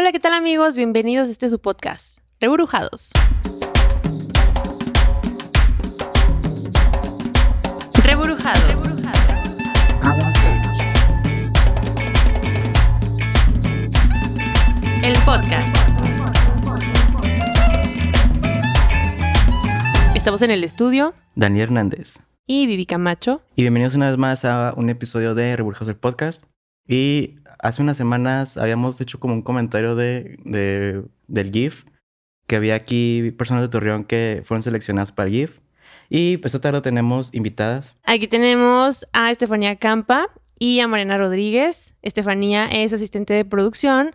Hola, ¿qué tal amigos? Bienvenidos a este su podcast, Reburujados. Reburujados. El podcast. Estamos en el estudio. Daniel Hernández. Y Vivi Camacho. Y bienvenidos una vez más a un episodio de Reburjados del Podcast. Y hace unas semanas habíamos hecho como un comentario de, de, del GIF, que había aquí personas de Torreón que fueron seleccionadas para el GIF. Y pues esta tarde tenemos invitadas. Aquí tenemos a Estefanía Campa y a Mariana Rodríguez. Estefanía es asistente de producción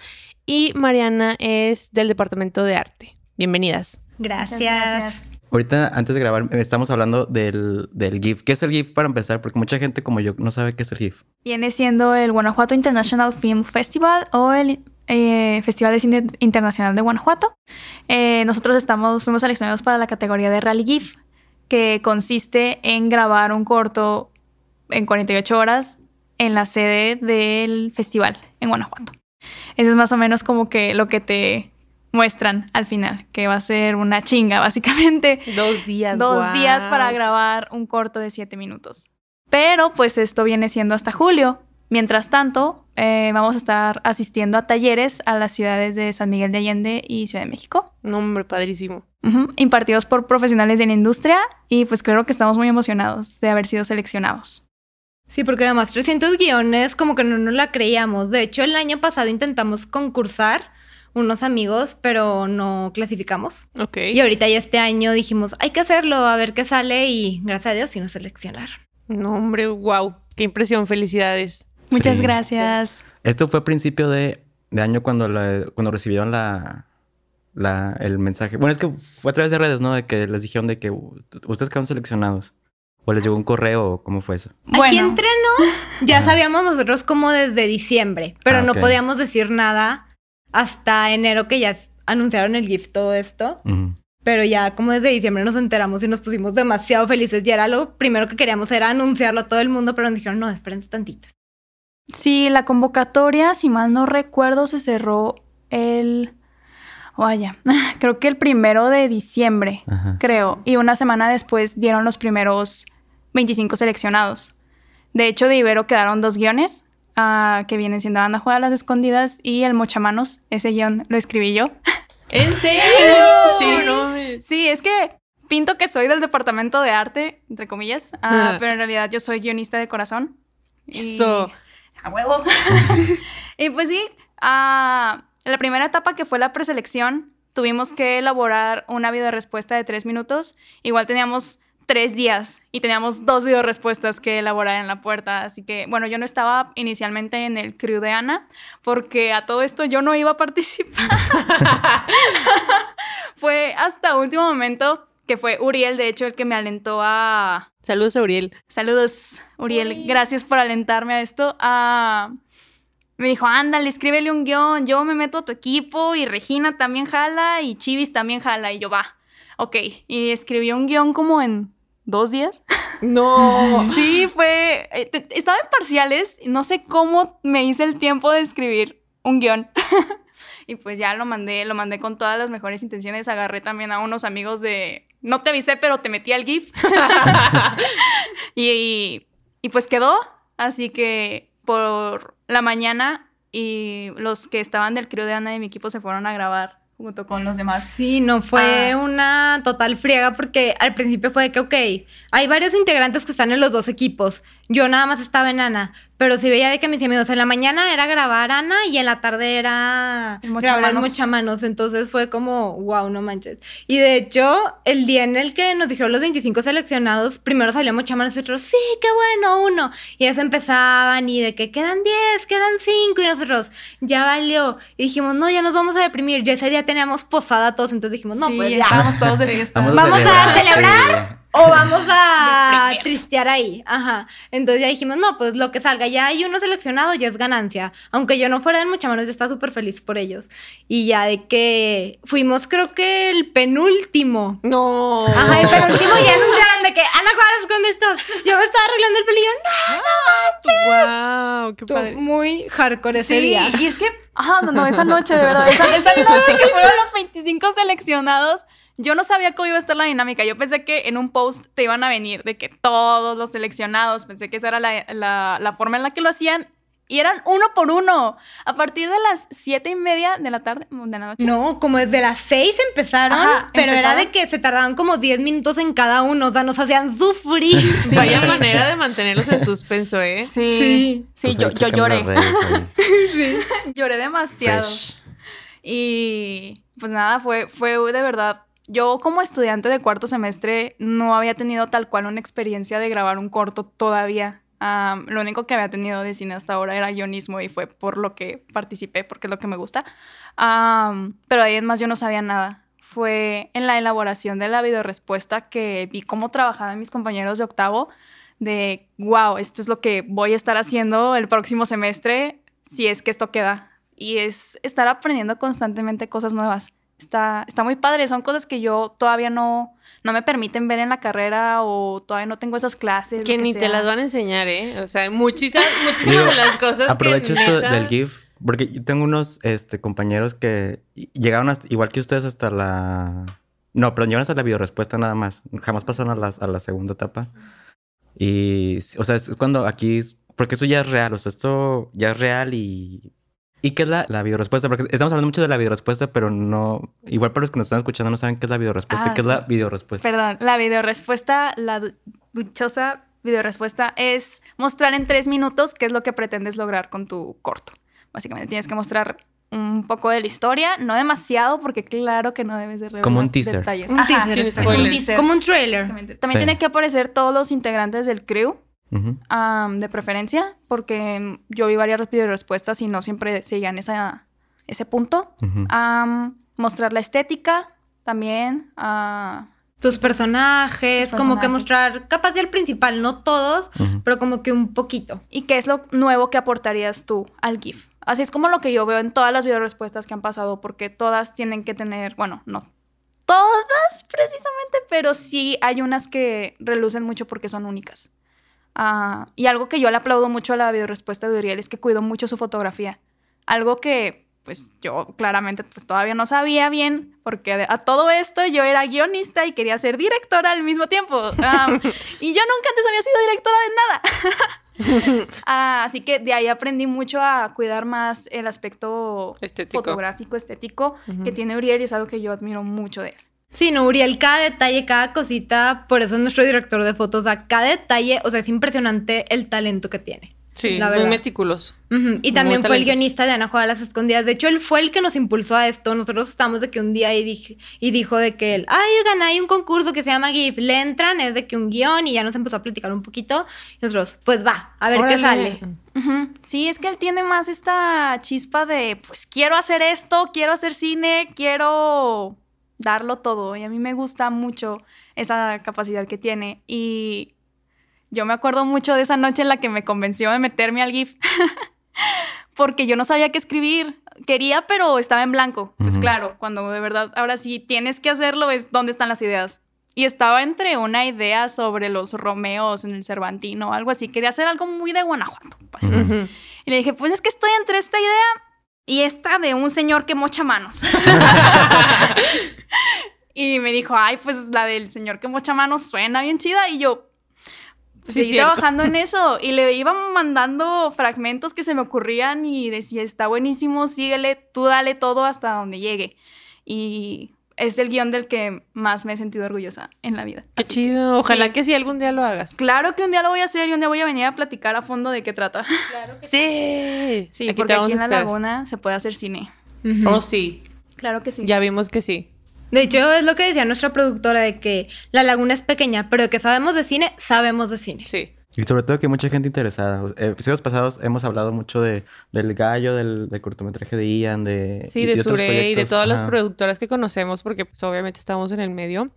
y Mariana es del departamento de arte. Bienvenidas. Gracias. Ahorita, antes de grabar, estamos hablando del, del GIF. ¿Qué es el GIF para empezar? Porque mucha gente como yo no sabe qué es el GIF. Viene siendo el Guanajuato International Film Festival o el eh, Festival de Cine Internacional de Guanajuato. Eh, nosotros estamos, fuimos seleccionados para la categoría de Rally GIF, que consiste en grabar un corto en 48 horas en la sede del festival en Guanajuato. Eso es más o menos como que lo que te muestran al final, que va a ser una chinga, básicamente. Dos días. Dos días para grabar un corto de siete minutos. Pero pues esto viene siendo hasta julio. Mientras tanto, eh, vamos a estar asistiendo a talleres a las ciudades de San Miguel de Allende y Ciudad de México, No, hombre, padrísimo. Ujú, impartidos por profesionales de la industria y pues creo que estamos muy emocionados de haber sido seleccionados. Sí, porque además 300 guiones como que no nos la creíamos. De hecho, el año pasado intentamos concursar unos amigos, pero no clasificamos. Ok. Y ahorita ya este año dijimos, hay que hacerlo, a ver qué sale y gracias a Dios sí nos seleccionaron. No, hombre, wow. Qué impresión. Felicidades. Muchas Sí. gracias. Esto fue a principio de, de año cuando, la- cuando recibieron la, la, el mensaje. Bueno, es que fue a través de redes, ¿no? De que les dijeron de que ustedes quedaron seleccionados. O les llegó un correo, o ¿cómo fue eso? Aquí Bueno, entre nos ya Ajá. sabíamos nosotros como desde diciembre, pero Ah, no podíamos decir nada hasta enero que ya anunciaron el GIF todo esto. Pero ya como desde diciembre nos enteramos y nos pusimos demasiado felices. Y era lo primero que queríamos, era anunciarlo a todo el mundo, pero nos dijeron, no, espérense tantito. Sí, la convocatoria, si mal no recuerdo, se cerró el... Vaya, creo que el primero de diciembre, Ajá. creo. Y una semana después dieron los primeros 25 seleccionados. De hecho, de Ibero quedaron dos guiones, ah, que vienen siendo Anda Juega a las Escondidas y El Mochamanos. Ese guion lo escribí yo. ¿En serio? Sí. no mames. Sí, es que pinto que soy del departamento de arte, entre comillas, ah, pero en realidad yo soy guionista de corazón. Y- Eso. A huevo. y pues sí, ah, la primera etapa que fue la preselección, tuvimos que elaborar una videorespuesta de tres minutos. Igual teníamos tres días y teníamos dos videorespuestas que elaborar en la puerta. Así que, bueno, yo no estaba inicialmente en el crew de Ana porque a todo esto yo no iba a participar. fue hasta último momento que fue Uriel, de hecho, el que me alentó a, Saludos a Uriel. Saludos, Uriel. Gracias por alentarme a esto. Ah, me dijo, ándale, escríbele un guion. Yo me meto a tu equipo y Regina también jala y Chivis también jala. Y yo, va. Ok. Y escribió un guion como en dos días. No. Sí, fue... eh, Estaba en parciales. No sé cómo me hice el tiempo de escribir un guion. y pues ya lo mandé, lo mandé con todas las mejores intenciones. Agarré también a unos amigos de... No te avisé, pero te metí al GIF. y, y pues quedó. Así que por la mañana y los que estaban del crew de Ana de mi equipo se fueron a grabar junto con los demás. Sí, no fue Ah. una total friega porque al principio fue de que, ok, hay varios integrantes que están en los dos equipos. Yo nada más estaba en Ana, pero sí veía de que mis amigos en la mañana era grabar Ana y en la tarde era El grabar el mochamanos. mochamanos. Entonces fue como, wow, no manches. Y de hecho, el día en el que nos dijeron los 25 seleccionados, primero salió mochamanos y nosotros, sí, qué bueno, uno. Y ellos empezaban y de que quedan 10, quedan 5 y nosotros, ya valió. Y dijimos, no, ya nos vamos a deprimir. Ya ese día teníamos posada todos, entonces dijimos, no, Sí, pues ya. estábamos todos de fiesta. Vamos a celebrar. O vamos a tristear ahí. Ajá. Entonces ya dijimos, no, pues lo que salga. Ya hay uno seleccionado, ya es ganancia. Aunque yo no fuera del Mochamanos, yo estaba súper feliz por ellos. Y ya de que fuimos, creo que el penúltimo. No. Ajá, el penúltimo ya anunciaron de que, Ana Juárez, ¿dónde estás? Yo me estaba arreglando el pelo y yo, no, ¡Wow! ¡Qué Estuvo padre! muy hardcore ese Sí, día. y es que, ah, no, no, esa noche, de verdad, esa, esa noche que fueron los 25 seleccionados, yo no sabía cómo iba a estar la dinámica. Yo pensé que en un post te iban a venir de que todos los seleccionados, pensé que esa era la, la- la forma en la que lo hacían, y eran uno por uno. A partir de las siete y media de la tarde, de la noche. No, como desde las seis empezaron, Ajá, pero era empezaron. de que se tardaban como 10 minutos en cada uno, o sea, nos hacían sufrir. Sí. Vaya manera de mantenerlos en suspenso, ¿eh? Sí, Sí. sí, Pues yo, yo lloré. ahí. Lloré demasiado. Fresh. Y pues nada, fue, fue de verdad. Yo como estudiante de cuarto semestre no había tenido tal cual una experiencia de grabar un corto todavía. Lo único que había tenido de cine hasta ahora era guionismo y fue por lo que participé, porque es lo que me gusta. Pero ahí más yo no sabía nada. Fue en la elaboración de la videorespuesta que vi cómo trabajaban mis compañeros de octavo de, wow, esto es lo que voy a estar haciendo el próximo semestre si es que esto queda. Y es estar aprendiendo constantemente cosas nuevas. Está, está muy padre, son cosas que yo todavía no, no me permiten ver en la carrera o todavía no tengo esas clases. Que ni te las van a enseñar, ¿eh? O sea, muchísimas, muchísimas Digo, de las cosas Aprovecho que esto neta- del GIF, porque yo tengo unos este, compañeros que llegaron hasta- igual que ustedes hasta la... No, pero llegaron hasta la videorespuesta nada más. Jamás pasaron a, las- a la segunda etapa. Y, o sea, es cuando aquí... Porque esto ya es real, o sea, esto ya es real y... ¿Y qué es la, la videorespuesta? Porque estamos hablando mucho de la videorespuesta, pero no... Igual para los que nos están escuchando no saben qué es la videorespuesta. Ah, ¿Qué es sí. la videorespuesta? Perdón, la videorespuesta, la dichosa videorespuesta es mostrar en tres minutos qué es lo que pretendes lograr con tu corto. Básicamente tienes que mostrar un poco de la historia, no demasiado, porque claro que no debes de revelar Como un teaser. detalles. Un Ajá, teaser, es un teaser. Como un trailer. También Sí. tienen que aparecer todos los integrantes del crew, De preferencia, porque yo vi varias videorespuestas y no siempre seguían esa, ese punto. Am, mostrar la estética también. ah, Tus personajes, como que mostrar, capaz del principal, no todos, pero como que un poquito. ¿Y qué es lo nuevo que aportarías tú al GIF? Así es como lo que yo veo en todas las videorespuestas que han pasado, porque todas tienen que tener, bueno, no todas precisamente, pero sí hay unas que relucen mucho porque son únicas. Ah, y algo que yo le aplaudo mucho a la videorespuesta de Uriel es que cuidó mucho su fotografía. Algo que, pues, yo claramente pues, todavía no sabía bien, porque a todo esto yo era guionista y quería ser directora al mismo tiempo. Y yo nunca antes había sido directora de nada. Ah, así que de ahí aprendí mucho a cuidar más el aspecto Estético. fotográfico, estético que tiene Uriel y es algo que yo admiro mucho de él. Sí, no, Uriel, cada detalle, cada cosita, por eso es nuestro director de fotos, o sea, cada detalle, o sea, es impresionante el talento que tiene. Sí, la muy verdad. meticuloso. Y también Muy fue el guionista de Ana Juega a las Escondidas. De hecho, él fue el que nos impulsó a esto. Nosotros estamos de que un día y, dije, y dijo de que él, ay, oigan, hay un concurso que se llama GIF. Le entran, es de que un guion y ya nos empezó a platicar un poquito. Y nosotros, pues va, a ver qué sale. Sí, es que él tiene más esta chispa de, pues quiero hacer esto, quiero hacer cine, quiero darlo todo. Y a mí me gusta mucho esa capacidad que tiene. Y yo me acuerdo mucho de esa noche en la que me convenció de meterme al GIF. Porque yo no sabía qué escribir. Quería, pero estaba en blanco. Pues claro, cuando de verdad, ahora sí tienes que hacerlo, es dónde están las ideas. Y estaba entre una idea sobre los Romeos en el Cervantino, algo así. Quería hacer algo muy de Guanajuato. pues. Ujú. Ujú. Y le dije, pues es que estoy entre esta idea y esta de un señor que mocha manos. y me dijo, ay, pues la del señor que mocha manos suena bien chida. Y yo, Sí, seguí cierto. trabajando en eso. Y le iba mandando fragmentos que se me ocurrían y decía, está buenísimo, síguele, tú dale todo hasta donde llegue. Y es el guion del que más me he sentido orgullosa en la vida. Qué Así que, chido. Ojalá sí. que sí algún día lo hagas. Claro que un día lo voy a hacer y un día voy a venir a platicar a fondo de qué trata. Sí. Sí, Aquí porque aquí en la laguna se puede hacer cine. Ujú. Oh, sí. Claro que sí. Ya vimos que sí. De hecho, es lo que decía nuestra productora de que la laguna es pequeña, pero de que sabemos de cine, sabemos de cine. Sí. Y sobre todo que hay mucha gente interesada. Episodios pasados hemos hablado mucho de, del gallo, del, del cortometraje de Ian, de... Sí, y- de y otros Sure y de todas las productoras que conocemos, porque pues obviamente estamos en el medio.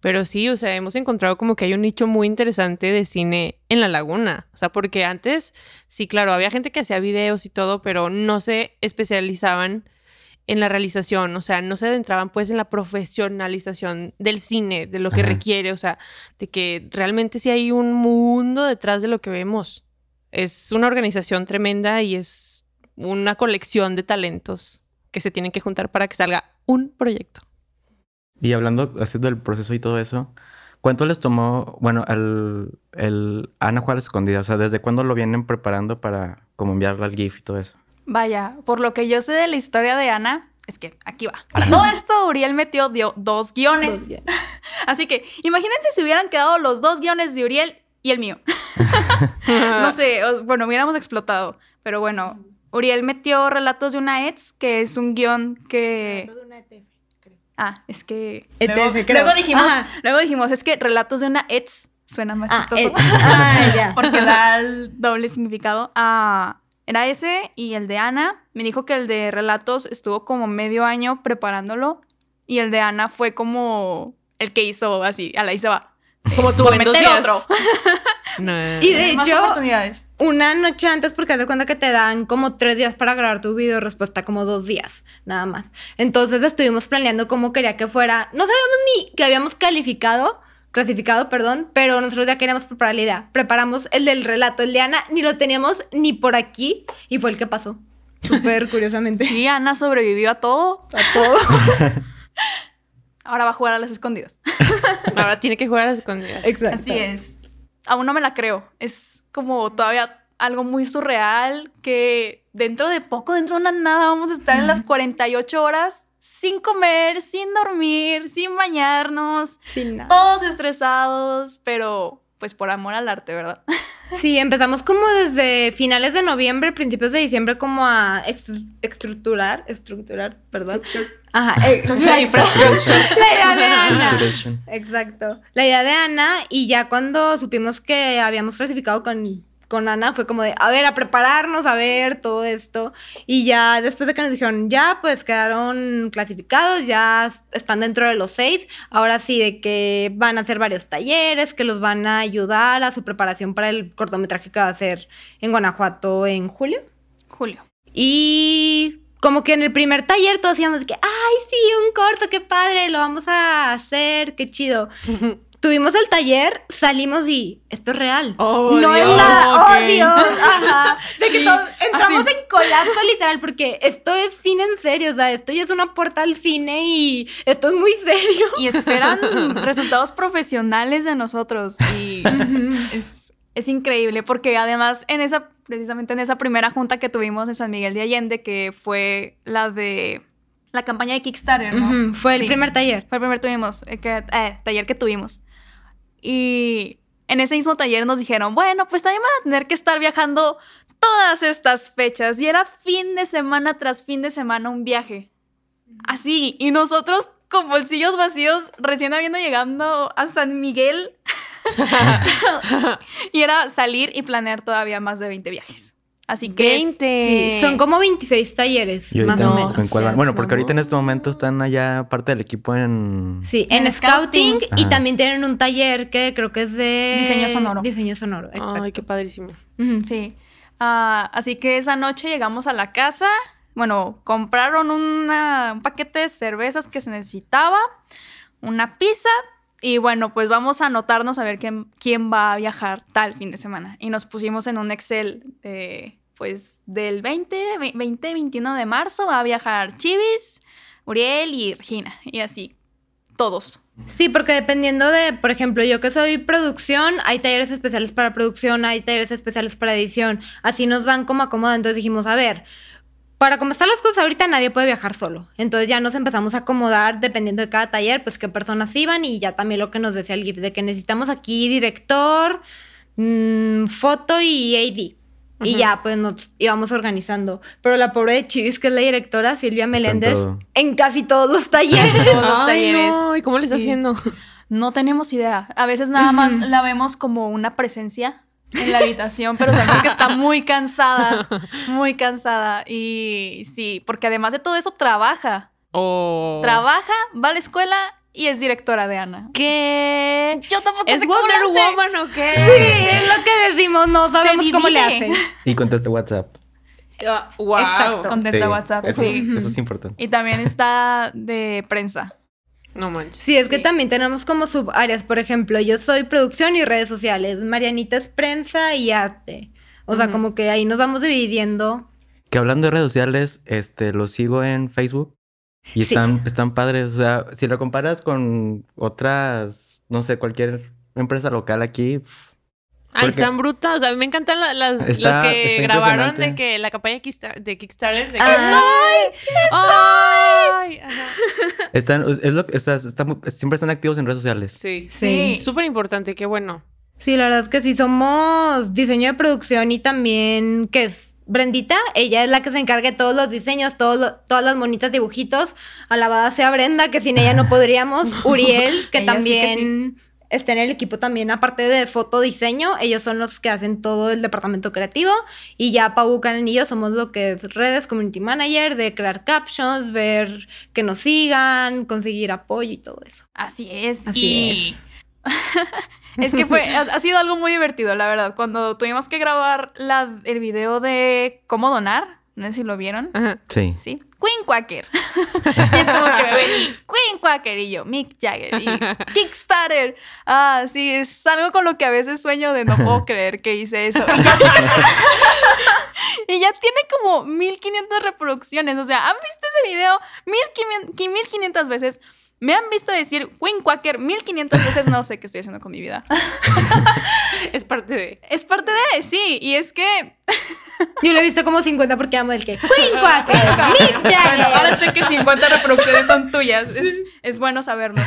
Pero sí, o sea, hemos encontrado como que hay un nicho muy interesante de cine en la laguna. O sea, porque antes, sí, claro, había gente que hacía videos y todo, pero no se especializaban en la realización, o sea, no se adentraban pues en la profesionalización del cine, de lo que Ajá. requiere, o sea, de que realmente sí hay un mundo detrás de lo que vemos. Es una organización tremenda y es una colección de talentos que se tienen que juntar para que salga un proyecto. Y hablando así del proceso y todo eso, ¿cuánto les tomó, bueno, el, el Ana Juárez Escondida? O sea, ¿desde cuándo lo vienen preparando para como enviarle al GIF y todo eso? Vaya, por lo que yo sé de la historia de Ana, es que aquí va. Todo esto Uriel metió dio dos guiones. Dos. Así que imagínense si hubieran quedado los dos guiones de Uriel y el mío. no sé, bueno, hubiéramos explotado. Pero bueno, Uriel metió Relatos de una ex, que es un guion que... Ah, es que... ETF, luego, creo. luego dijimos, Ajá. luego dijimos, es que Relatos de una ex suena más Ah, chistoso. ah, ya. porque da el doble significado. Ah, era ese y el de Ana. Me dijo que el de relatos estuvo como medio año preparándolo y el de Ana fue como el que hizo así, a la y se va. Como tú en Meter días. otro. No. Y de hecho, una noche antes, porque de cuenta que te dan como tres días para grabar tu video respuesta, como dos días, nada más. Entonces estuvimos planeando cómo quería que fuera. No sabíamos ni que habíamos calificado, clasificado, perdón, pero nosotros ya queríamos preparar la idea. Preparamos el del relato, el de Ana, ni lo teníamos ni por aquí, y fue el que pasó. Súper curiosamente. Sí, Ana sobrevivió a todo. A todo. Ahora va a jugar a las escondidas. Ahora tiene que jugar a las escondidas. Exacto. Así es. Aún no me la creo. Es como todavía algo muy surreal que dentro de poco, dentro de una nada, vamos a estar en las 48 horas sin comer, sin dormir, sin bañarnos, Sin nada. todos estresados, pero pues por amor al arte, ¿verdad? Sí, empezamos como desde finales de noviembre, principios de diciembre, como a estru- estructurar, estructurar, perdón. Ajá, eh, exacto. La idea de Ana. Exacto. La idea de Ana, y ya cuando supimos que habíamos clasificado con, con Ana, fue como de, a ver, a prepararnos, a ver todo esto. Y ya después de que nos dijeron, ya, pues quedaron clasificados, ya están dentro de los seis. Ahora sí, de que van a hacer varios talleres, que los van a ayudar a su preparación para el cortometraje que va a hacer en Guanajuato en julio. Julio. Y como que en el primer taller todos decíamos de que, ay, sí, un corto, qué padre, lo vamos a hacer, qué chido. Tuvimos el taller, salimos y esto es real. Oh, no es nada, ok. oh Dios, ajá. De que Sí, entramos así. en colapso literal porque esto es cine en serio, o sea, esto ya es una puerta al cine y esto es muy serio. Y esperan resultados profesionales de nosotros. Y es, es increíble porque además en esa, precisamente en esa primera junta que tuvimos en San Miguel de Allende, que fue la de la campaña de Kickstarter, ¿no? Fue el Sí. primer taller. Fue el primer tuvimos, eh, que, eh, taller que tuvimos. Y en ese mismo taller nos dijeron, bueno, pues también van a tener que estar viajando todas estas fechas. Y era fin de semana tras fin de semana un viaje. Así. Y nosotros con bolsillos vacíos, recién habiendo llegando a San Miguel. y era salir y planear todavía más de 20 viajes. Así que es- 20. Sí, son como 26 talleres, Y más o No, menos. ¿en cuál van? seas Bueno, porque ahorita en este momento están allá parte del equipo en... Sí, en, En scouting, scouting. y también tienen un taller que creo que es de Diseño sonoro. Diseño sonoro, exacto. Ay, qué padrísimo. Sí. Ah, así que esa noche llegamos a la casa. Bueno, compraron una- un paquete de cervezas que se necesitaba, una pizza. Y bueno, pues vamos a anotarnos a ver quién, quién va a viajar tal fin de semana. Y nos pusimos en un Excel de, pues, del 20, ve- 20, 21 de marzo va a viajar Chivis, Uriel y Regina. Y así, todos. Sí, porque dependiendo de, por ejemplo, yo que soy producción, hay talleres especiales para producción, hay talleres especiales para edición. Así nos van como acomodando. Entonces dijimos, a ver, para cómo están las cosas ahorita, nadie puede viajar solo. Entonces ya nos empezamos a acomodar dependiendo de cada taller, pues qué personas iban y ya también lo que nos decía el GIF, de que necesitamos aquí director, mm, foto y AD. Y ya, pues nos íbamos organizando. Pero la pobre de Chivis, que es la directora, Silvia Meléndez, en casi todos los talleres. Todos los Ay, talleres. no, ¿y cómo le está Sí. haciendo? No tenemos idea. A veces nada más la vemos como una presencia en la habitación, pero sabemos que está muy cansada, muy cansada. Y sí, porque además de todo eso trabaja. Oh. Trabaja, va a la escuela y es directora de Ana. ¿Qué? Yo tampoco ¿Es sé cómo Wonder le hace. Woman o qué? Sí, es lo que decimos, no sabemos cómo le hacen. Y contesta WhatsApp. wow. Exacto. Contesta Sí, WhatsApp. Eso, sí. es, eso es importante. Y también está de prensa. No manches. Sí, es que también tenemos como subáreas. Por ejemplo, yo soy producción y redes sociales. Marianita es prensa y arte. O sea, como que ahí nos vamos dividiendo. Que hablando de redes sociales, este, los sigo en Facebook y Sí. están, están padres. O sea, si lo comparas con otras, no sé, cualquier empresa local aquí, Ay, Porque- están brutas. A mí me encantan la- las, Está- los que grabaron de que la campaña de Kickstar- de Kickstarter. De que Ah. ¡Ay! Ajá. están, es lo siempre están activos en redes sociales. Sí. Sí. Súper importante, qué bueno. Sí, la verdad es que sí, somos diseño de producción y también, que es Brendita, ella es la que se encarga de todos los diseños, todos lo- todas las bonitas dibujitos. Alabada sea Brenda, que sin ella no podríamos. Uriel, que Ella sí que también está en el equipo también, aparte de fotodiseño, ellos son los que hacen todo el departamento creativo. Y ya Pau Buchanan y yo somos lo que es redes, community manager, de crear captions, ver que nos sigan, conseguir apoyo y todo eso. Así es. Así y- es que fue, ha, ha sido algo muy divertido, la verdad. Cuando tuvimos que grabar la, el video de cómo donar, no sé si lo vieron. Ajá. Sí. Sí. Queen Quacker. y es como que me ven y Queen Quacker y yo, Mick Jagger y Kickstarter. Ah, sí, es algo con lo que a veces sueño de no puedo creer que hice eso. y ya tiene como 1500 reproducciones. O sea, ¿han visto ese video 1500 1500 veces? Me han visto decir Queen Quacker 1500 veces. No sé qué estoy haciendo con mi vida. Es parte de. Es parte de, sí. Y es que Yo lo he visto como 50 porque amo el que. Queen Quacker, Mick Jagger. Bueno, ahora sé que 50 reproducciones son tuyas. Es, es bueno saberlo.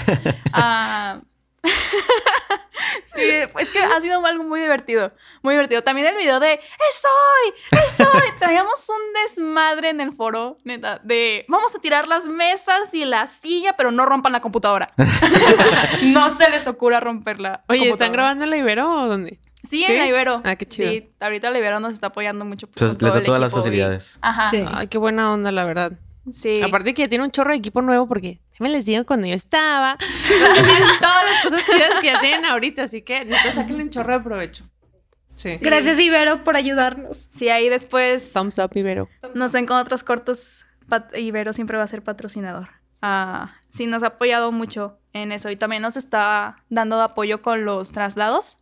Ah, sí, es que ha sido algo muy divertido. Muy divertido. También el video de ¡Es hoy! ¡Es hoy! Traíamos un desmadre en el foro, neta, de vamos a tirar las mesas y la silla, pero no rompan la computadora. no se les ocurra romper la Oye, ¿están grabando en la Ibero o dónde? Sí, ¿Sí? en la Ibero. Ah, qué chido. Sí, ahorita la Ibero nos está apoyando mucho. O sea, con les da todas las y- facilidades. Ajá. Sí. Ay, qué buena onda, la verdad. Sí. Aparte que ya tiene un chorro de equipo nuevo porque me les digo cuando yo estaba. todas las cosas chidas que ya tienen ahorita, así que neta sáquenle un chorro de provecho. Sí. Gracias, Ibero, por ayudarnos. Sí, ahí después Thumbs up, Ibero. nos ven con otros cortos. Pat- Ibero siempre va a ser patrocinador. Ah, sí, nos ha apoyado mucho en eso. Y también nos está dando apoyo con los traslados.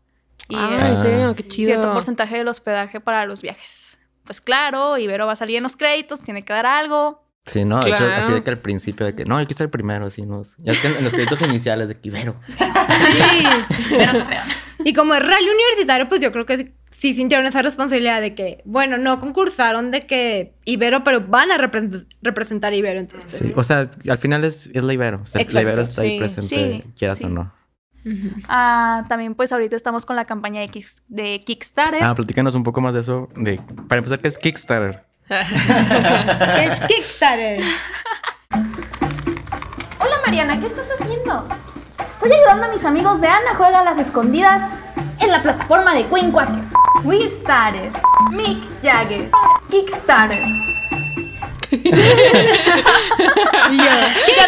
Y Ah, en serio, qué chido. cierto porcentaje del hospedaje para los viajes. Pues claro, Ibero va a salir en los créditos, tiene que dar algo. Sí, no, de hecho, así de que al principio de que no, hay que ser el primero, así nos. Ya es que en, los créditos iniciales de que Ibero. Sí. y como es rally universitario, pues yo creo que sí sintieron esa responsabilidad de que, bueno, no concursaron de que Ibero, pero van a repre- representar a Ibero. Entonces, Sí, o sea, al final es, es la Ibero. O sea, Exacto, la Ibero está ahí presente, sí, quieras sí. o no. Ah, también pues ahorita estamos con la campaña de, de Kickstarter. Ah, platícanos un poco más de eso. De, para empezar, ¿qué es Kickstarter? ¿Qué es Kickstarter? Hola Mariana, ¿qué estás haciendo? Estoy ayudando a mis amigos de Ana Juega a las Escondidas en la plataforma de Queen Quacker. We started. Mick Jagger. Kickstarter. ya,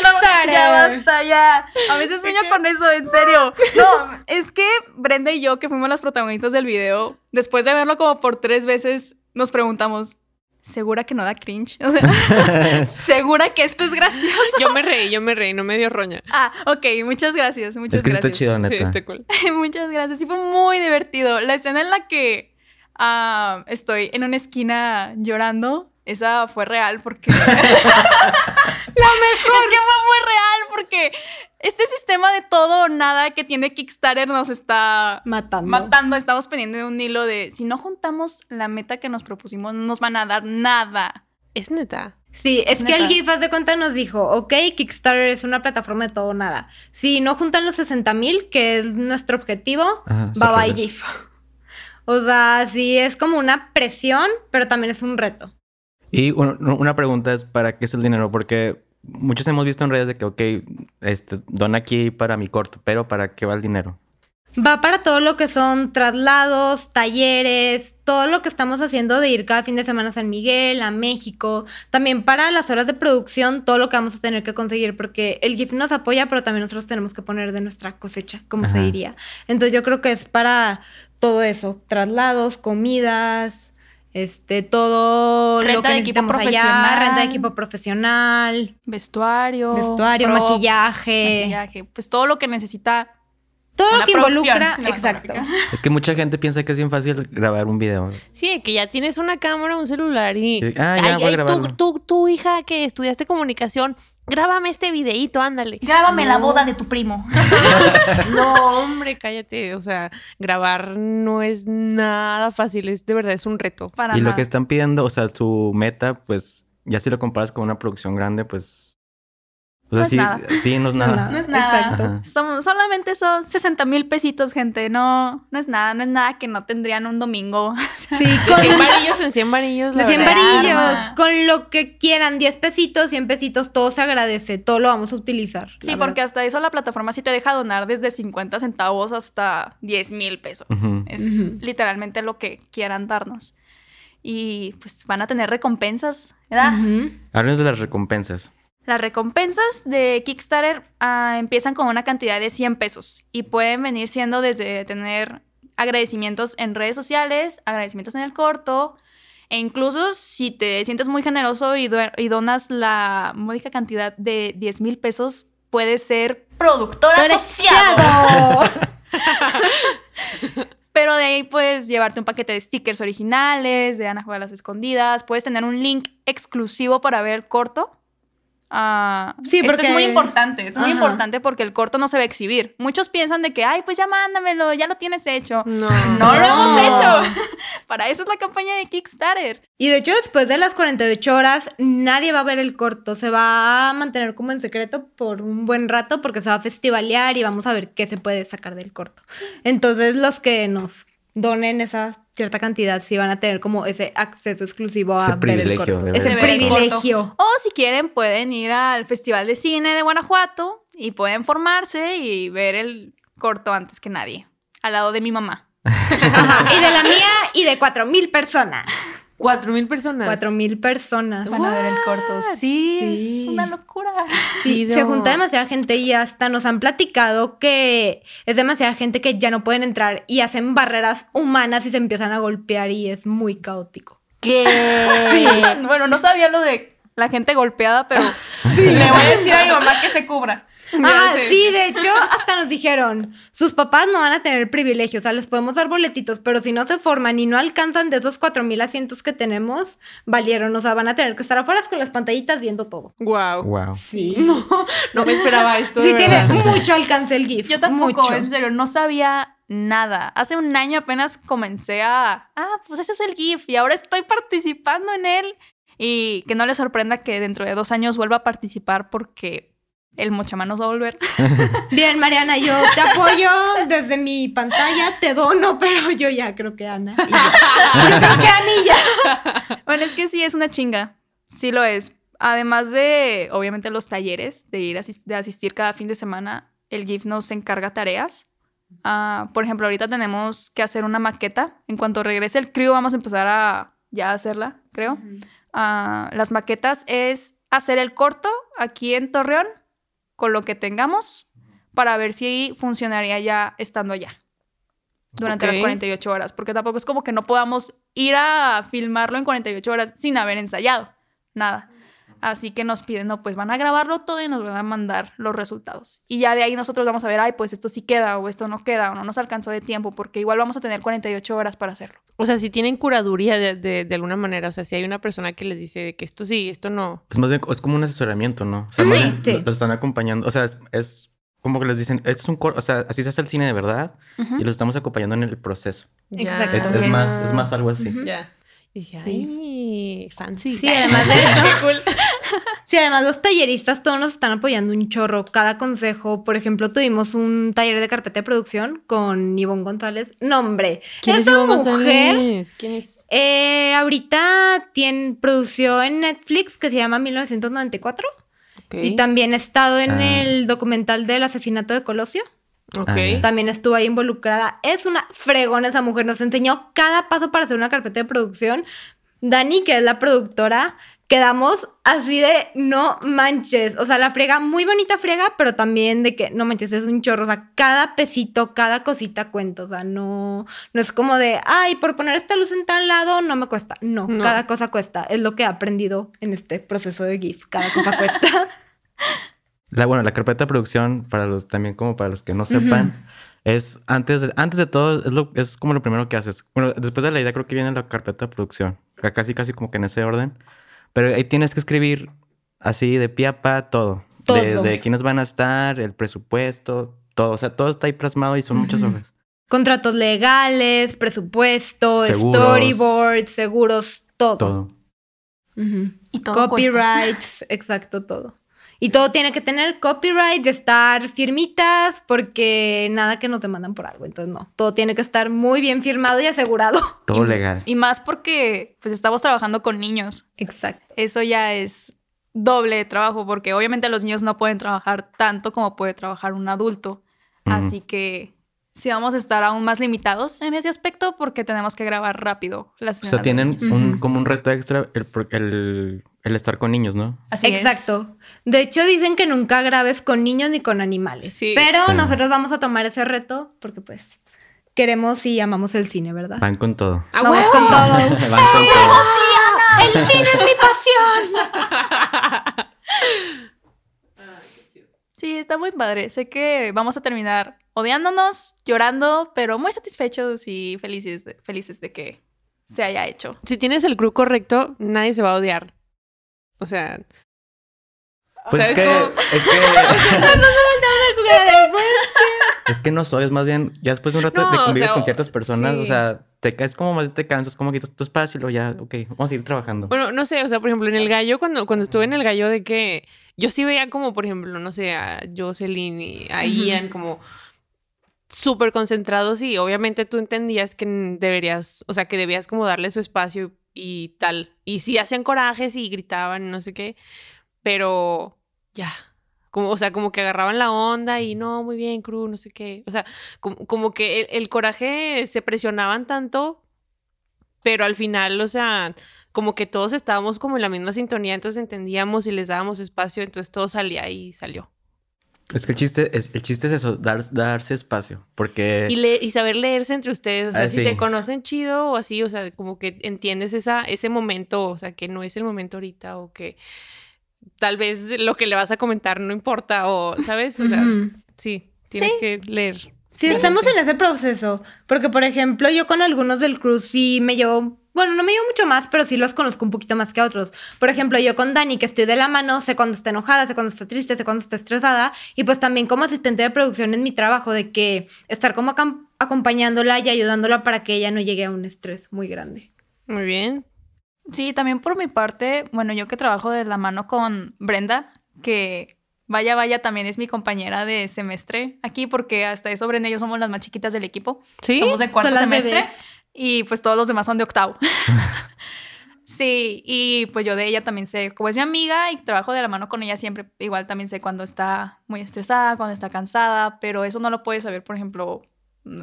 no, ya basta, ya. A veces sueño con eso, en serio. No, es que Brenda y yo, que fuimos las protagonistas del video, después de verlo como por tres veces, nos preguntamos, ¿segura que no da cringe? O sea, ¿segura que esto es gracioso? Yo me reí, yo me reí, no me dio roña. Ah, ok, muchas gracias, muchas es que sí está gracias. chido, Sí, neta. está cool. Muchas gracias. Sí, fue muy divertido. La escena en la que ah, estoy en una esquina llorando, esa fue real porque. La mejor. Es que fue muy real porque este sistema de todo o nada que tiene Kickstarter nos está Matando. matando. Estamos pendiendo de un hilo de si no juntamos la meta que nos propusimos, no nos van a dar nada. Es neta. Sí, es que el GIF, haz de cuenta, nos dijo, ok, Kickstarter es una plataforma de todo o nada. Si no juntan los 60 mil, que es nuestro objetivo, Ajá, bye bye. GIF. O sea, sí es como una presión, pero también es un reto. Y un- una pregunta es, ¿para qué es el dinero? Porque muchos hemos visto en redes de que, ok, este, dona aquí para mi corto, pero ¿para qué va el dinero? Va para todo lo que son traslados, talleres, todo lo que estamos haciendo de ir cada fin de semana a San Miguel, a México. También para las horas de producción, todo lo que vamos a tener que conseguir, porque el GIF nos apoya, pero también nosotros tenemos que poner de nuestra cosecha, como se diría. Entonces yo creo que es para todo eso, traslados, comidas, este, todo lo Renta que de equipo necesitamos allá, renta de equipo profesional, Vestuario. Vestuario, maquillaje. maquillaje, Pues todo lo que necesita. Todo lo que involucra, exacto. Es que mucha gente piensa que es bien fácil grabar un video. Sí, que ya tienes una cámara, un celular y... Y- ah, ya, voy a tú, tú, tú, hija, que estudiaste comunicación, grábame este videíto, ándale. Grábame la boda de tu primo. No, hombre, cállate. O sea, grabar no es nada fácil. Es de verdad, es un reto. Para Y lo que están pidiendo, o sea, su meta, pues, ya si lo comparas con una producción grande, pues. O sea, No es sí, nada. sí, no es nada. No es nada. Exacto. Son- solamente son 60 mil pesitos, gente. No, no es nada, no es nada que no tendrían un domingo. Sí, con 100 varillos en 100 varillos. de la 100 verdad. varillos, con lo que quieran, 10 pesitos, 100 pesitos, todo se agradece, todo lo vamos a utilizar. Sí, porque verdad. hasta eso la plataforma sí te deja donar desde 50 centavos hasta 10 mil pesos. Es literalmente lo que quieran darnos. Y pues van a tener recompensas, ¿verdad? Háblenos de las recompensas. Las recompensas de Kickstarter ah, empiezan con una cantidad de 100 pesos y pueden venir siendo desde tener agradecimientos en redes sociales, agradecimientos en el corto, e incluso si te sientes muy generoso y, do- y donas la módica cantidad de 10 mil pesos, puedes ser productor asociado. Pero de ahí puedes llevarte un paquete de stickers originales, de Ana Juega a las Escondidas. Puedes tener un link exclusivo para ver el corto. Ah, Sí, esto porque- es muy importante. Es muy importante porque el corto no se va a exhibir. Muchos piensan de que, ay, pues ya mándamelo, ya lo tienes hecho. No. No lo hemos hecho. para eso es la campaña de Kickstarter. Y de hecho, después de las 48 horas, nadie va a ver el corto. Se va a mantener como en secreto por un buen rato porque se va a festivalear y vamos a ver qué se puede sacar del corto. Entonces, los que nos donen esa cierta cantidad sí van a tener como ese acceso exclusivo a Ese ver privilegio el corto. Ese privilegio. O si quieren, pueden ir al Festival de Cine de Guanajuato y pueden formarse y ver el corto antes que nadie. Al lado de mi mamá. Y de la mía y de 4000 personas. Cuatro mil personas. 4000 personas. Van a ver el corto. Sí, Sí. es una locura. Sí, se junta demasiada gente y hasta nos han platicado que es demasiada gente que ya no pueden entrar y hacen barreras humanas y se empiezan a golpear y es muy caótico. ¿Qué? Sí. Bueno, no sabía lo de la gente golpeada, pero le voy a decir a mi mamá que se cubra. Ah, sé. sí, de hecho, hasta nos dijeron, sus papás no van a tener privilegios, o sea, les podemos dar boletitos, pero si no se forman y no alcanzan de esos 4000 asientos que tenemos, valieron, o sea, van a tener que estar afuera con las pantallitas viendo todo. Wow. Wow. Sí. No me esperaba esto. Sí tiene mucho alcance el GIF. Yo tampoco, mucho. en serio, no sabía nada. Hace un año apenas comencé a, ah, pues ese es el GIF y ahora estoy participando en él. Y que no les sorprenda que dentro de dos años vuelva a participar porque el mochamanos va a volver. Bien, Mariana, yo te apoyo desde mi pantalla, te dono, pero yo ya creo que Ana. y yo. Yo creo que Anilla. Bueno, es que sí es una chinga. Sí lo es. Además de, obviamente, los talleres, de ir a de asistir cada fin de semana, el GIF nos encarga tareas. Ah, por ejemplo, ahorita tenemos que hacer una maqueta. En cuanto regrese el crew, vamos a empezar a ya hacerla, creo. Ah, las maquetas es hacer el corto aquí en Torreón con lo que tengamos para ver si funcionaría ya estando allá durante las Ok. 48 horas, porque tampoco es como que no podamos ir a filmarlo en 48 horas sin haber ensayado, nada. Así que nos piden, no, pues van a grabarlo todo y nos van a mandar los resultados. Y ya de ahí nosotros vamos a ver, ay, pues esto sí queda o esto no queda o no nos alcanzó de tiempo, porque igual vamos a tener 48 horas para hacerlo. O sea, si tienen curaduría de, de, de alguna manera. O sea, si hay una persona que les dice que esto sí, esto no. Es más bien, es como un asesoramiento, ¿no? O sea, Sí, bien sí. Los están acompañando. O sea, es, es como que les dicen, esto es un corto, o sea, así se hace el cine de verdad y los estamos acompañando en el proceso. Exacto. Es, más, es más algo así. Ya. Y dije, Sí. ay, fancy. Sí, además de eso. Sí, además los talleristas todos nos están apoyando un chorro. Cada consejo, por ejemplo, tuvimos un taller de carpeta de producción con Ivonne González. Nombre, ¿Quién es esa Ivonne mujer González? ¿Quién es? eh, ahorita tiene, produció en Netflix que se llama 1994 Ok. y también ha estado en Ah. el documental del asesinato de Colosio. Ok. Ya. También estuvo ahí involucrada. Es una fregona esa mujer. Nos enseñó cada paso para hacer una carpeta de producción. Dani, que es la productora, quedamos así de no manches. O sea, la friega, muy bonita friega, pero también de que no manches, es un chorro. O sea, cada pesito, cada cosita cuenta. O sea, no, no es como de, ay, por poner esta luz en tal lado no me cuesta. No, No. cada cosa cuesta. Es lo que he aprendido en este proceso de GIF. Cada cosa cuesta. La, bueno, la carpeta de producción, para los, también como para los que no sepan, es antes de, antes de todo, es, lo, es como lo primero que haces. Bueno, después de la idea creo que viene la carpeta de producción. Casi, casi como que en ese orden. Pero ahí tienes que escribir así de pie a pa todo. Todo. Desde quiénes van a estar, el presupuesto, todo. O sea, todo está ahí plasmado y son muchas hojas. Contratos legales, presupuesto, Seguros. storyboard, seguros, todo. Todo. Ujú. Y todo cuesta. Copyrights, exacto, todo. Y todo tiene que tener copyright, de estar firmitas, porque nada que nos demandan por algo. Entonces, no, todo tiene que estar muy bien firmado y asegurado. Todo legal. Y más porque pues estamos trabajando con niños. Exacto. Eso ya es doble trabajo porque obviamente los niños no pueden trabajar tanto como puede trabajar un adulto. Así que sí vamos a estar aún más limitados en ese aspecto porque tenemos que grabar rápido las O sea, de tienen un, como un reto extra el, el, el estar con niños, ¿no? Así es. Exacto. De hecho, dicen que nunca grabes con niños ni con animales. Sí. Pero Sí. nosotros vamos a tomar ese reto porque, pues, queremos y amamos el cine, ¿verdad? Van con todo. ¡A Vamos huevo! con todo. Van con todo. ¡El cine es mi pasión! Sí, está muy padre. Sé que vamos a terminar odiándonos, llorando, pero muy satisfechos y felices de, felices de que se haya hecho. Si tienes el crew correcto, nadie se va a odiar. O sea. Pues es ¿sabes que, cómo? es que, es que no soy, es más bien, ya después de un rato No, de o convives sea, con ciertas personas, sí. o sea, te caes como más te cansas, como quitas tu espacio y luego ya, ok, vamos a seguir trabajando. Bueno, no sé, o sea, por ejemplo, en el gallo, cuando, cuando estuve en el gallo de que yo sí veía como, por ejemplo, no sé, a Jocelyn y a Ian como súper concentrados y obviamente tú entendías que deberías, o sea, que debías como darle su espacio y tal. Y sí hacían corajes y gritaban, no sé qué, pero ya. Como, o sea, como que agarraban la onda y no, muy bien, crew, no sé qué. O sea, como, como que el, el coraje se presionaban tanto, pero al final, o sea, como que todos estábamos como en la misma sintonía, entonces entendíamos y les dábamos espacio, entonces todo salía y salió. Es que el chiste es, el chiste es eso, dar, darse espacio, porque Y, le- y saber leerse entre ustedes, o sea, Ah, si sí. se conocen chido o así, o sea, como que entiendes esa, ese momento, o sea, que no es el momento ahorita o que tal vez lo que le vas a comentar no importa o, ¿sabes? O sea, sí, tienes Sí. que leer. Sí, estamos en ese proceso. Porque, por ejemplo, yo con algunos del crew sí me llevo. Bueno, no me llevo mucho más, pero sí los conozco un poquito más que otros. Por ejemplo, yo con Dani, que estoy de la mano, sé cuando está enojada, sé cuando está triste, sé cuando está estresada. Y pues también como asistente de producción en mi trabajo, de que estar como acam- acompañándola y ayudándola para que ella no llegue a un estrés muy grande. Muy bien. Sí, también por mi parte, bueno, yo que trabajo de la mano con Brenda, que vaya, vaya, también es mi compañera de semestre aquí, porque hasta eso Brenda y yo somos las más chiquitas del equipo. Sí. Somos de cuarto semestre bebés. Y pues todos los demás son de octavo. sí, y pues yo de ella también sé, como es mi amiga y trabajo de la mano con ella siempre, igual también sé cuando está muy estresada, cuando está cansada, pero eso no lo puede saber, por ejemplo,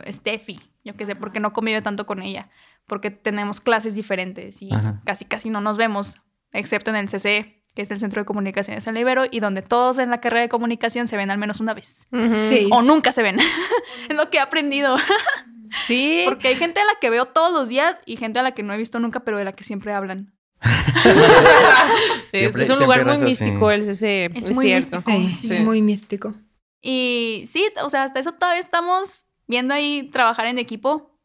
Steffi, yo qué sé, porque no convive tanto con ella, porque tenemos clases diferentes y Ajá. casi casi no nos vemos, excepto en el CC, que es el Centro de Comunicaciones en Ibero, y donde todos en la carrera de comunicación se ven al menos una vez. Ujú. Sí. O nunca se ven. es lo que he aprendido. Sí. Porque hay gente a la que veo todos los días y gente a la que no he visto nunca, pero de la que siempre hablan. Sí, Siempre- es un lugar muy místico el CC. Es muy cierto. místico. Sí, Sí. muy místico. Y sí, o sea, hasta eso todavía estamos viendo ahí trabajar en equipo,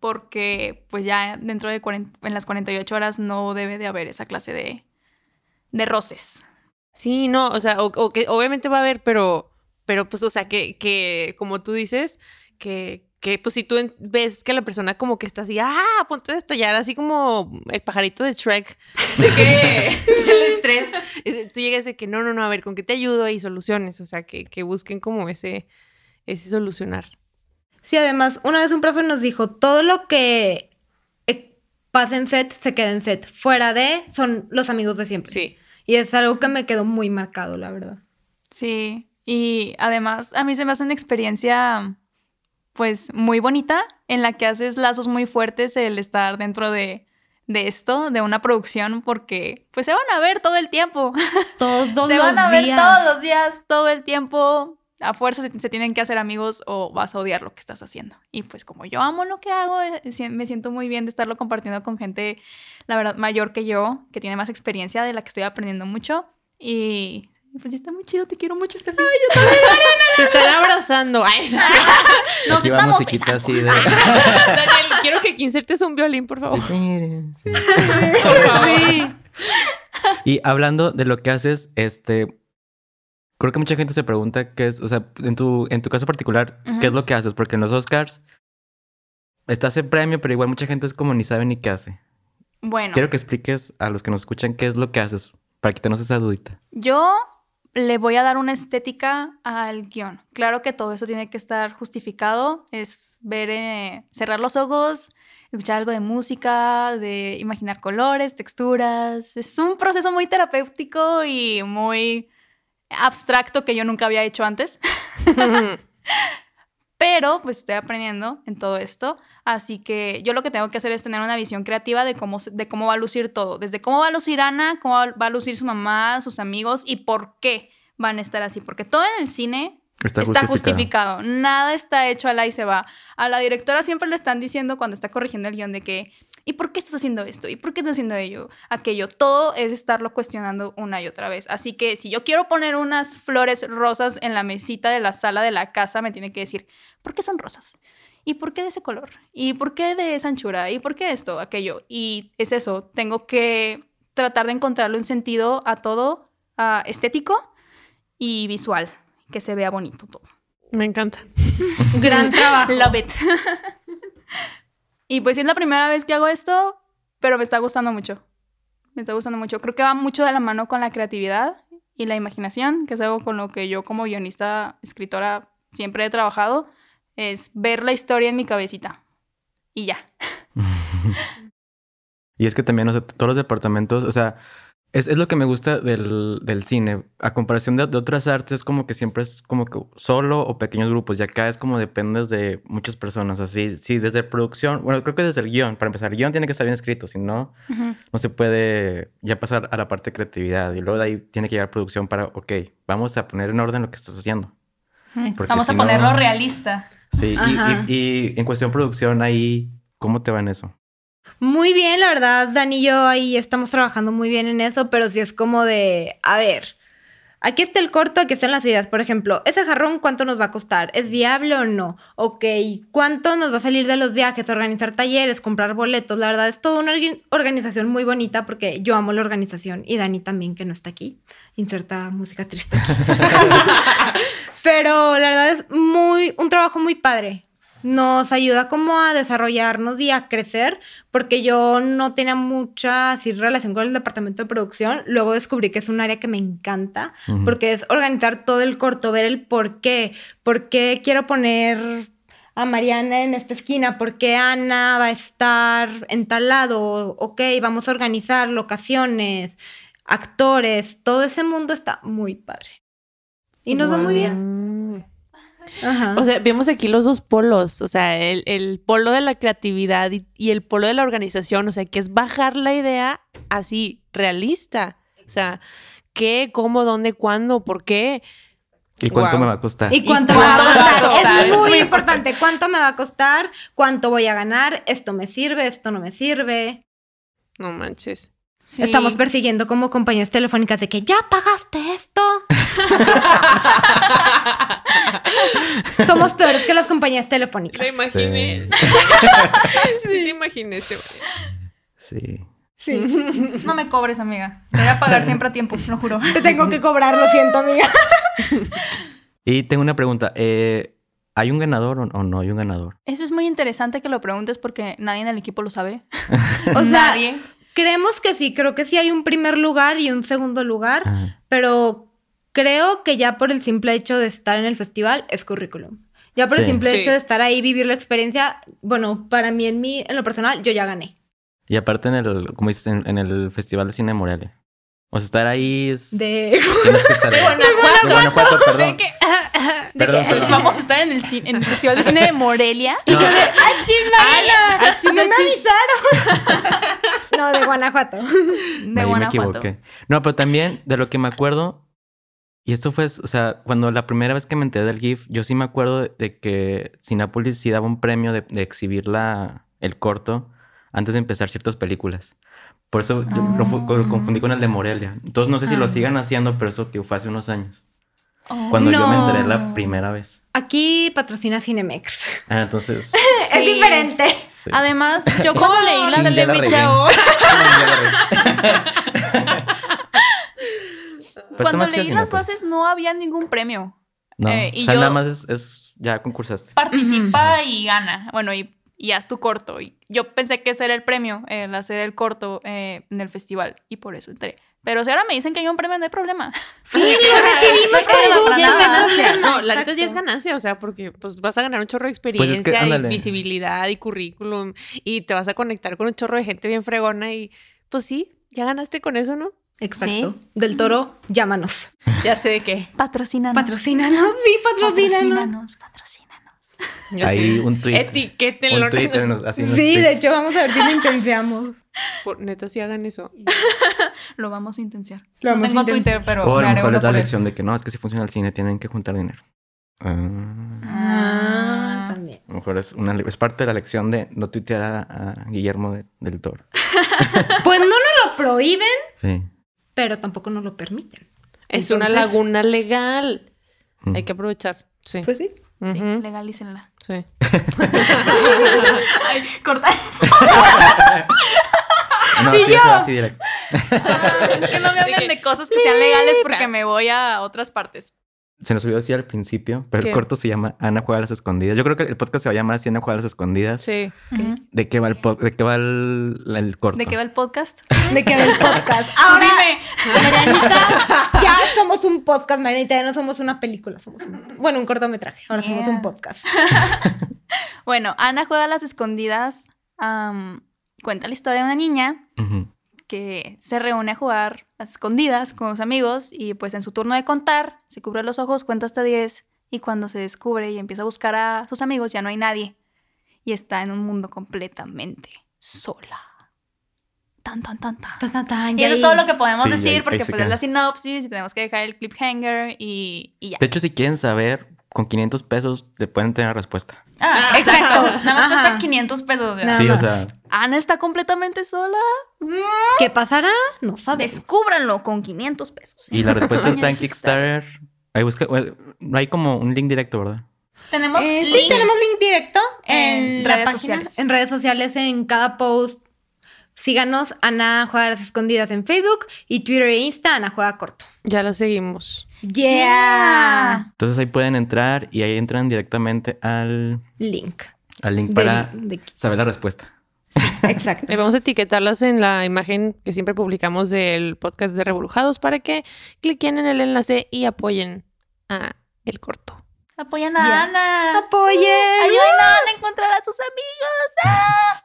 porque pues ya dentro de 40 en las 48 horas no debe de haber esa clase de, de roces. Sí, no, o sea, o, o que obviamente va a haber, pero, pero pues, o sea, que, que como tú dices, que, que pues si tú ves que la persona como que está así, ah, a punto de estallar, así como el pajarito de Shrek, de que el estrés, tú llegas de que no, no, no, a ver, ¿con qué te ayudo? Y soluciones, o sea, que, que busquen como ese, ese solucionar. Sí, además, una vez un profe nos dijo, todo lo que eh, pasa en set se queda en set. Fuera de, son los amigos de siempre. Sí. Y es algo que me quedó muy marcado, la verdad. Sí, y además a mí se me hace una experiencia pues muy bonita en la que haces lazos muy fuertes el estar dentro de, de esto, de una producción, porque pues se van a ver todo el tiempo. Todos se los van a ver días. todos los días, todo el tiempo. A fuerza se, se tienen que hacer amigos o vas a odiar lo que estás haciendo. Y pues como yo amo lo que hago, eh, me siento muy bien de estarlo compartiendo con gente, la verdad, mayor que yo, que tiene más experiencia, de la que estoy aprendiendo mucho. Y pues está muy chido, te quiero mucho, Steffi. Se están abrazando. Ay. Nos estamos musiquita así de... Daniel, quiero que insertes un violín, por favor. Sí. Sí. Y hablando de lo que haces, este, creo que mucha gente se pregunta qué es, o sea, en tu, en tu caso particular. ¿qué es lo que haces? Porque en los Oscars estás en premio, pero igual mucha gente es como ni sabe ni qué hace. Bueno. Quiero que expliques a los que nos escuchan qué es lo que haces, para quitarnos esa dudita. Yo le voy a dar una estética al guion. Claro que todo eso tiene que estar justificado. Es ver, eh, cerrar los ojos, escuchar algo de música, de imaginar colores, texturas. Es un proceso muy terapéutico y muy abstracto que yo nunca había hecho antes. Pero pues estoy aprendiendo en todo esto. Así que yo lo que tengo que hacer es tener una visión creativa de cómo, de cómo va a lucir todo. Desde cómo va a lucir Ana, cómo va a lucir su mamá, sus amigos y por qué van a estar así. Porque todo en el cine Está, está, justificado. justificado. Nada está hecho a la y se va. A la directora siempre le están diciendo cuando está corrigiendo el guion de que, ¿y por qué estás haciendo esto? ¿Y por qué estás haciendo ello? Aquello. Todo es estarlo cuestionando una y otra vez. Así que si yo quiero poner unas flores rosas en la mesita de la sala de la casa, me tiene que decir, ¿por qué son rosas? ¿Y por qué de ese color? ¿Y por qué de esa anchura? ¿Y por qué esto, aquello? Y es eso, tengo que tratar de encontrarle un sentido a todo, ah, estético y visual, que se vea bonito todo. Me encanta. Gran trabajo. Love it. y pues sí es la primera vez que hago esto, pero me está gustando mucho. Me está gustando mucho. Creo que va mucho de la mano con la creatividad y la imaginación, que es algo con lo que yo como guionista, escritora, siempre he trabajado, es ver la historia en mi cabecita. Y ya. Y es que también, o sea, todos los departamentos, o sea, es, es lo que me gusta del, del cine. A comparación de, de otras artes, como que siempre es como que solo o pequeños grupos. Y acá es como dependes de muchas personas. Así, sí, desde producción, bueno, creo que desde el guion. Para empezar, el guion tiene que estar bien escrito, si no, no se puede ya pasar a la parte de creatividad. Y luego de ahí tiene que llegar producción para, ok, vamos a poner en orden lo que estás haciendo. Porque Vamos si a no- ponerlo realista. Sí, y- Ajá. y, y en cuestión producción, ahí, ¿cómo te va en eso? Muy bien, la verdad, Dani y yo ahí estamos trabajando muy bien en eso, pero sí es como de, a ver, aquí está el corto, aquí están las ideas. Por ejemplo, ese jarrón, ¿cuánto nos va a costar? ¿Es viable o no? Ok, ¿cuánto nos va a salir de los viajes? Organizar talleres, comprar boletos. La verdad es toda una orga- organización muy bonita porque yo amo la organización y Dani también, que no está aquí. Inserta música triste. aquí. Pero la verdad es muy, un trabajo muy padre. Nos ayuda como a desarrollarnos y a crecer, porque yo no tenía mucha así, relación con el departamento de producción. Luego descubrí que es un área que me encanta, porque es organizar todo el corto, ver el por qué, por qué quiero poner a Mariana en esta esquina, por qué Ana va a estar en tal lado, ok, vamos a organizar locaciones, actores, todo ese mundo está muy padre. Y nos va muy bien. Ajá. O sea, vemos aquí los dos polos, o sea, el, el polo de la creatividad y, y el polo de la organización, o sea, que es bajar la idea así, realista. O sea, qué, cómo, dónde, cuándo, por qué. ¿Y cuánto Wow. me va a costar? ¿Y cuánto, ¿Y me va a costar? me va a costar? Es Es muy muy importante. ¿Cuánto me va a costar? ¿Cuánto voy a ganar? ¿Esto me sirve? ¿Esto no me sirve? No manches. Sí. Estamos persiguiendo como compañías telefónicas de que ya pagaste esto. Somos peores que las compañías telefónicas. Lo imaginé. sí, te imaginé. Te... Sí. Sí. No me cobres, amiga. Te voy a pagar siempre a tiempo, lo juro. Te tengo que cobrar, lo siento, amiga. Y tengo una pregunta. eh, ¿Hay un ganador o, o no hay un ganador? Eso es muy interesante que lo preguntes porque nadie en el equipo lo sabe. O sea, nadie. Creemos que sí, creo que sí hay un primer lugar y un segundo lugar, Ah, pero creo que ya por el simple hecho de estar en el festival es currículum. Ya por el Sí. simple Sí. hecho de estar ahí, vivir la experiencia, bueno, para mí en mí, en lo personal, yo ya gané. Y aparte en el, como dices, en, en el Festival de Cine de Morelia. O sea, estar ahí es... De que estar ahí. De Guanajuato, perdón. Perdón, perdón. Vamos a estar en el, cine- en el Festival de Cine de Morelia. No, ¡Ay, chis, Mariana! achis, ¡No me avisaron! No, de Guanajuato. De Ahí me Guanajuato. equivoqué. No, pero también de lo que me acuerdo, y esto fue, o sea, cuando la primera vez que me enteré del GIF, yo sí me acuerdo de, de que Cinépolis sí daba un premio de, de exhibir la, el corto antes de empezar ciertas películas. Por eso yo lo, lo confundí con el de Morelia. Entonces no sé si lo sigan haciendo, pero eso que fue hace unos años. Oh. Cuando yo me enteré la primera vez. Aquí patrocina Cinemex. Ah, entonces. Es diferente. sí. Además, yo cuando leí la de mi chavo, cuando leí las bases no había ningún premio. No, eh, y o sea, yo- nada más es, es- ya concursaste. Participa y gana. Bueno, y, y haz tu corto. Y yo pensé que ese era el premio, el hacer el corto eh, en el festival. Y por eso entré. Pero si ahora me dicen que hay un premio, no hay problema. Sí, lo recibimos No hay con problema gusto. Ya es ganancia. No, la neta ya es ganancia, o sea, porque pues vas a ganar un chorro de Pues experiencia es que, y visibilidad y currículum y te vas a conectar con un chorro de gente bien fregona y pues sí, ya ganaste con eso, ¿no? Exacto. Del Toro, llámanos. Ya sé de qué. Patrocínanos. Patrocínanos, sí, patrocínanos. Patrocínanos, patrocínanos. Ahí un tweet. Etiquétenlo. Un tweet en los- así en los Sí, de hecho, vamos a ver si lo intenciamos. Por, neta, sí hagan eso. Lo vamos a intentar. Lo no vamos a tengo intentar. Twitter, pero O a lo mejor les da lección de que no, es que si funciona el cine tienen que juntar dinero. Ah, Ah, también. a lo mejor es, una, es parte de la lección de no tuitear a, a Guillermo de- del Toro. Pues no nos lo prohíben, Sí. pero tampoco nos lo permiten. Es una laguna legal. Mm. Hay que aprovechar. Sí. Pues sí. Sí, Ujú. legalícenla. Sí. Ay, corta eso. No, así directo. es que no me hablen de cosas que sean legales porque me voy a otras partes. Se nos olvidó decir al principio, pero ¿Qué? el corto se llama Ana juega a las escondidas. Yo creo que el podcast se va a llamar así Ana juega a las escondidas. Sí. ¿De qué va el, de qué va el, el corto? ¿De qué va el podcast? De que del podcast. Ahora dime. Marianita, ya somos un podcast, Marianita, ya no somos una película, somos un, bueno, un cortometraje. Ahora somos un podcast. Bueno, Ana juega a las escondidas. cuenta la historia de una niña que se reúne a jugar a escondidas con sus amigos y pues en su turno de contar se cubre los ojos, cuenta hasta 10 y cuando se descubre y empieza a buscar a sus amigos ya no hay nadie y está en un mundo completamente sola. Tan, tan, tan, tan. Tan, tan, tan, Y eso es ahí. todo lo que podemos Sí, decir ahí- ahí porque se pues es la sinopsis y tenemos que dejar el cliffhanger y, y ya. De hecho, si quieren saber, con 500 pesos le pueden tener respuesta. Ah, exacto. Nada más Ajá. cuesta 500 pesos. Nada sí, más. o sea, Ana está completamente sola. ¿Qué pasará? No sabemos. Descúbranlo con 500 pesos. y la respuesta está en Kickstarter. Ahí busca, hay como un link directo, ¿verdad? Tenemos Eh, sí, link. tenemos link directo En en, la redes página, sociales. En redes sociales, en cada post. Síganos, Ana Juega a las Escondidas en Facebook y Twitter e Insta, Ana Juega Corto. Ya la seguimos. Yeah. Entonces ahí pueden entrar y ahí entran directamente al, Link. al link para de- saber la respuesta. Exacto. Vamos a etiquetarlas en la imagen que siempre publicamos del podcast de Revolujados para que cliquen en el enlace y apoyen a el corto. Apoyan a. Ana. Apoyen. Ayuden a Ana a encontrar a sus amigos. ¡Ah!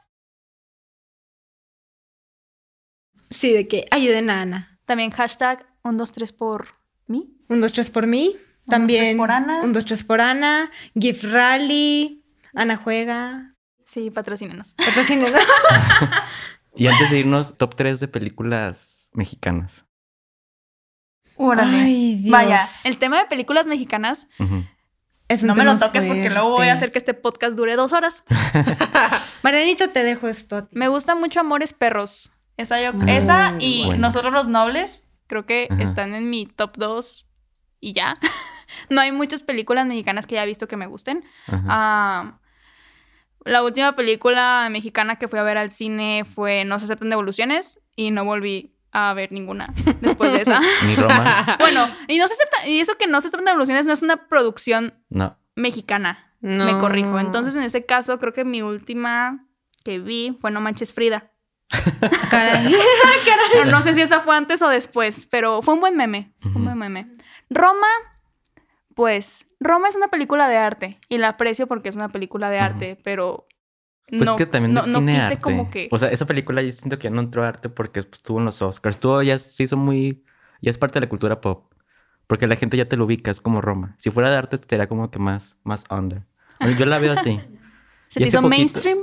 Sí, de que ayuden a Ana. También hashtag 123 por mí. Un, dos, tres por mí. dos, También. tres por Ana. Un, dos, tres por Ana. Gift Rally. Ana Juega. Sí, patrocínenos. Patrocínenos. Y antes de irnos, top 3 de películas mexicanas. Órale. Ay, Dios. Vaya, el tema de películas mexicanas, Ujú. Es un no me lo toques porque luego voy fuerte. a hacer que este podcast dure dos horas. Marianita, te dejo esto. a ti. Me gusta mucho Amores Perros. Esa, yo- Muy esa y buena. Nosotros los Nobles, creo que Ajá. están en mi top 2 y ya. no hay muchas películas mexicanas que haya visto que me gusten. Ajá. Ah, la última película mexicana que fui a ver al cine fue No se aceptan devoluciones y no volví a ver ninguna después de esa. Ni Roma. bueno, y no se acepta, y eso que no se aceptan devoluciones no es una producción No. mexicana. No. Me corrijo. Entonces, en ese caso, creo que mi última que vi fue No Manches Frida. Caray. No sé si esa fue antes o después, pero fue un buen meme. Fue un buen meme. Roma, pues, Roma es una película de arte y la aprecio porque es una película de arte, pero Pues no, que también no, no quise arte. como que... O sea, esa película yo siento que ya no entró a arte porque pues, estuvo en los Oscars. Estuvo, ya se hizo muy... Ya es parte de la cultura pop. Porque la gente ya te lo ubica, es como Roma. Si fuera de arte, sería como que más, más under. Yo la veo así. ¿Se y te hizo poquito- mainstream?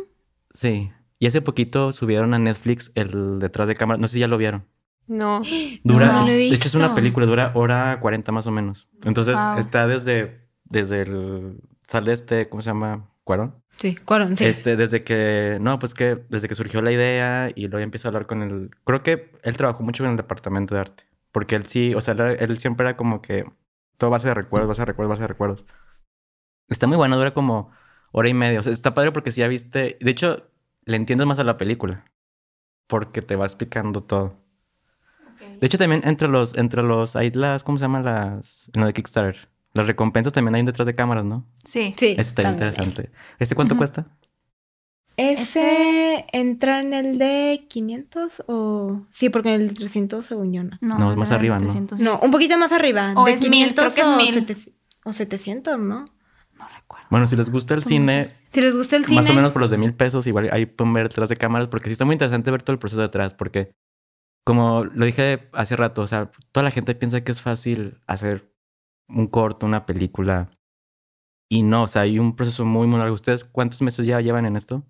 Sí. Y hace poquito subieron a Netflix el detrás de cámara. No sé si ya lo vieron. No. Dura, No, no he de hecho es una película, dura hora 40 más o menos. Entonces Wow. está desde, desde el, sale este, ¿cómo se llama? Cuarón. Sí, Cuarón, sí. Este, desde que, no, pues que desde que surgió la idea y luego ya empieza a hablar con el, creo que él trabajó mucho en el departamento de arte, porque él sí, o sea, él, él siempre era como que todo base de recuerdos, base de recuerdos, base de recuerdos. Está muy bueno, dura como hora y media, o sea, está padre porque si ya viste, de hecho, le entiendes más a la película, porque te va explicando todo. De hecho, también entre los, entre los, hay las, ¿cómo se llaman las, en lo de Kickstarter? Las recompensas también hay un detrás de cámaras, ¿no? Sí. Sí. Eso está también. interesante. ¿Este cuánto cuesta? ¿Ese entra en el de 500 o...? Sí, porque en el 300 según yo no. No, es más arriba, ¿no? 300. No, un poquito más arriba. O de es mil, creo que es o, mil. 700 o 700, ¿no? No recuerdo. Bueno, si les gusta el Son cine, muchos. Si les gusta el cine... más o menos por los de mil pesos, igual ahí pueden ver detrás de cámaras, porque sí está muy interesante ver todo el proceso detrás, porque como lo dije hace rato, o sea, toda la gente piensa que es fácil hacer un corto, una película, y no, o sea, hay un proceso muy, muy largo. ¿Ustedes cuántos meses ya llevan en esto?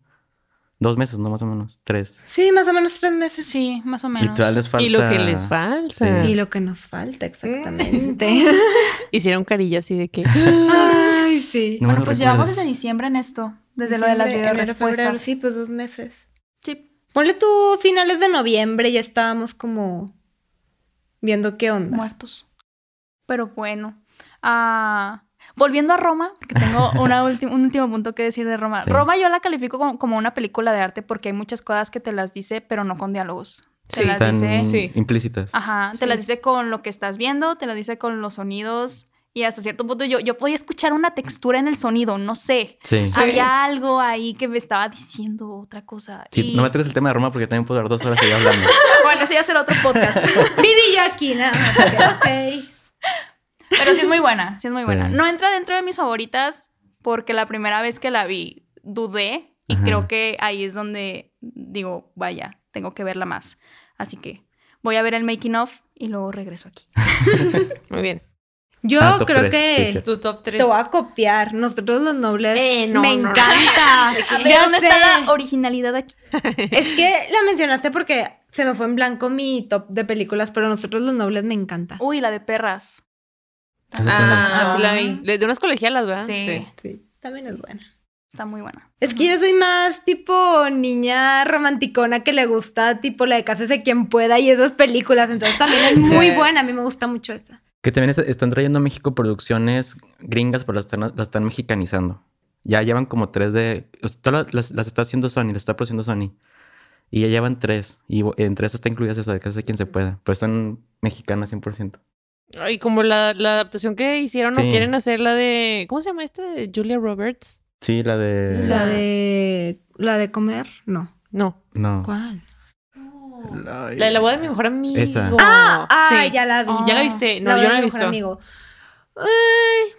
Dos meses, no más o menos, tres. Sí, más o menos tres meses. Sí, más o Y menos. todavía les falta... Y lo que les falta. Y lo que nos falta, exactamente. Hicieron carilla así de que. Sí. No bueno, pues llevamos desde diciembre en esto. Desde lo de las Diciembre, video enero, febrero, respuestas. Sí, pues dos meses. Sí. Ponle tú finales de noviembre, ya estábamos como viendo qué onda. muertos. Pero bueno. Ah, volviendo a Roma, porque tengo una un último punto que decir de Roma. Sí. Roma yo la califico como, como una película de arte porque hay muchas cosas que te las dice, pero no con diálogos. Te Sí. las Están dice. Sí. implícitas. Ajá, Sí. te las dice con lo que estás viendo, te las dice con los sonidos. Y hasta cierto punto yo, yo podía escuchar una textura en el sonido, no sé. Sí. Sí. Había algo ahí que me estaba diciendo otra cosa. Sí, Y- no me toques el tema de Roma porque también puedo dar dos horas ahí hablando. Bueno, ese ya será otro podcast. Viví yo aquí, nada más. ok. Pero sí es muy buena, sí es muy buena. Sí. No entra dentro de mis favoritas porque la primera vez que la vi dudé y Ajá. creo que ahí es donde digo, vaya, tengo que verla más. Así que voy a ver el making of y luego regreso aquí. Muy bien. Yo Ah, creo sí, que sí. Tu top 3. te voy a copiar. Nosotros los nobles. Eh, no, me no, no. encanta. A ver, ¿dónde sé. está la originalidad aquí? Es que la mencionaste porque se me fue en blanco mi top de películas, pero nosotros los nobles me encanta. Uy, la de perras. ¿Esa cuál es? Ah, sí la vi. De, de unas colegialas, ¿verdad? Sí. Sí, también es buena. Está muy buena. Es que yo soy más tipo niña romanticona que le gusta tipo la de Cásese quien pueda y esas películas, entonces también es muy buena, a mí me gusta mucho esa. Que también es- están trayendo a México producciones gringas, pero las están, las están mexicanizando. Ya llevan como tres de... todas las, las- las está haciendo Sony, las está produciendo Sony. Y ya llevan tres. Y entre esas está incluida esa de Casa de quien se pueda. Pero son mexicanas 100%. Y como la, la adaptación que hicieron o Sí. quieren hacer la de. ¿Cómo se llama esta? De Julia Roberts. Sí, la de... La de la de comer, no. No. No. ¿Cuál? Ay. La de la boda de mi mejor amigo. Esa. Ah, Sí. ya la vi. Ah. ¿Ya la viste? No, La yo no la he de mi mejor visto. amigo. Ay,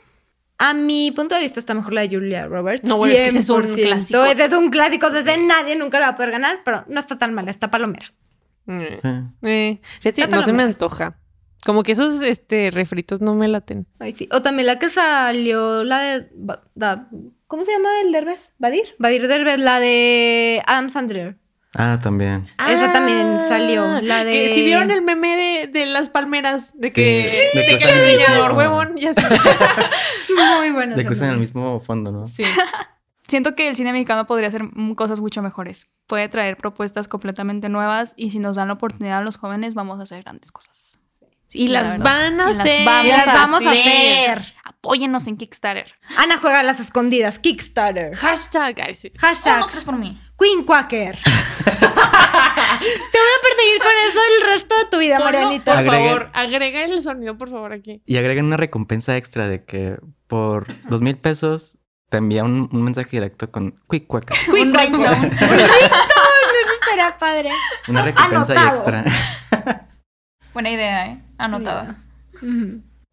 a mi punto de vista está mejor la de Julia Roberts. No, bueno, es que ese es un 100%. clásico. Ese es un clásico, ese nadie nunca la va a poder ganar, pero no está tan mala, está palomera. Eh, Sí. eh, fíjate, Está no se me antoja. Como que esos este, refritos no me laten. Ay, sí. O también la que salió, la de... Da- ¿Cómo se llama el Derbez? ¿Badir? Badir Derbez, la de Adam Sandler. Ah, también. Esa también salió, la de- Que si vieron el meme de, de las palmeras, de que, Sí, de de que, que el diseñador huevón, ya sé. Muy buena. De que usan el mismo fondo, ¿no? Sí. Siento que el cine mexicano podría hacer cosas mucho mejores. Puede traer propuestas completamente nuevas y si nos dan la oportunidad a los jóvenes vamos a hacer grandes cosas. Y La las van a Y las hacer. vamos Y las vamos a hacer. Apóyennos en Kickstarter. Ana juega a las escondidas, Kickstarter. Hashtag. Hashtag Unos tres por mí. Queen Quacker. Te voy a perseguir con eso el resto de tu vida, Marianita. Por Agreguen- favor, agrega el sonido, por favor, aquí. Y agregan una recompensa extra de que por dos mil pesos te envía un, un mensaje directo con Quick Quack. Un ringtone. Eso será padre. Una recompensa Anotado. extra. Buena idea, ¿eh? Anotada.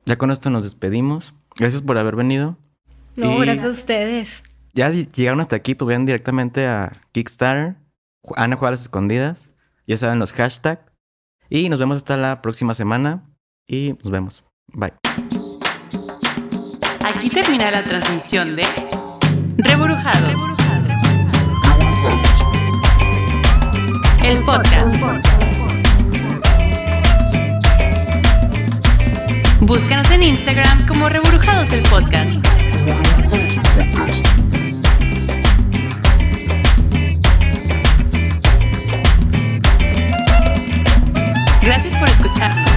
Ya con esto nos despedimos. Gracias por haber venido. No, Y- gracias a ustedes. Ya si llegaron hasta aquí, pues vayan directamente a Kickstarter. Ana juega a las escondidas. Ya saben los hashtags. Y nos vemos hasta la próxima semana. Y nos vemos. Bye. Aquí termina la transmisión de Reburujados. el podcast. Búscanos en Instagram como Reburujados el Podcast. Gracias por escucharnos.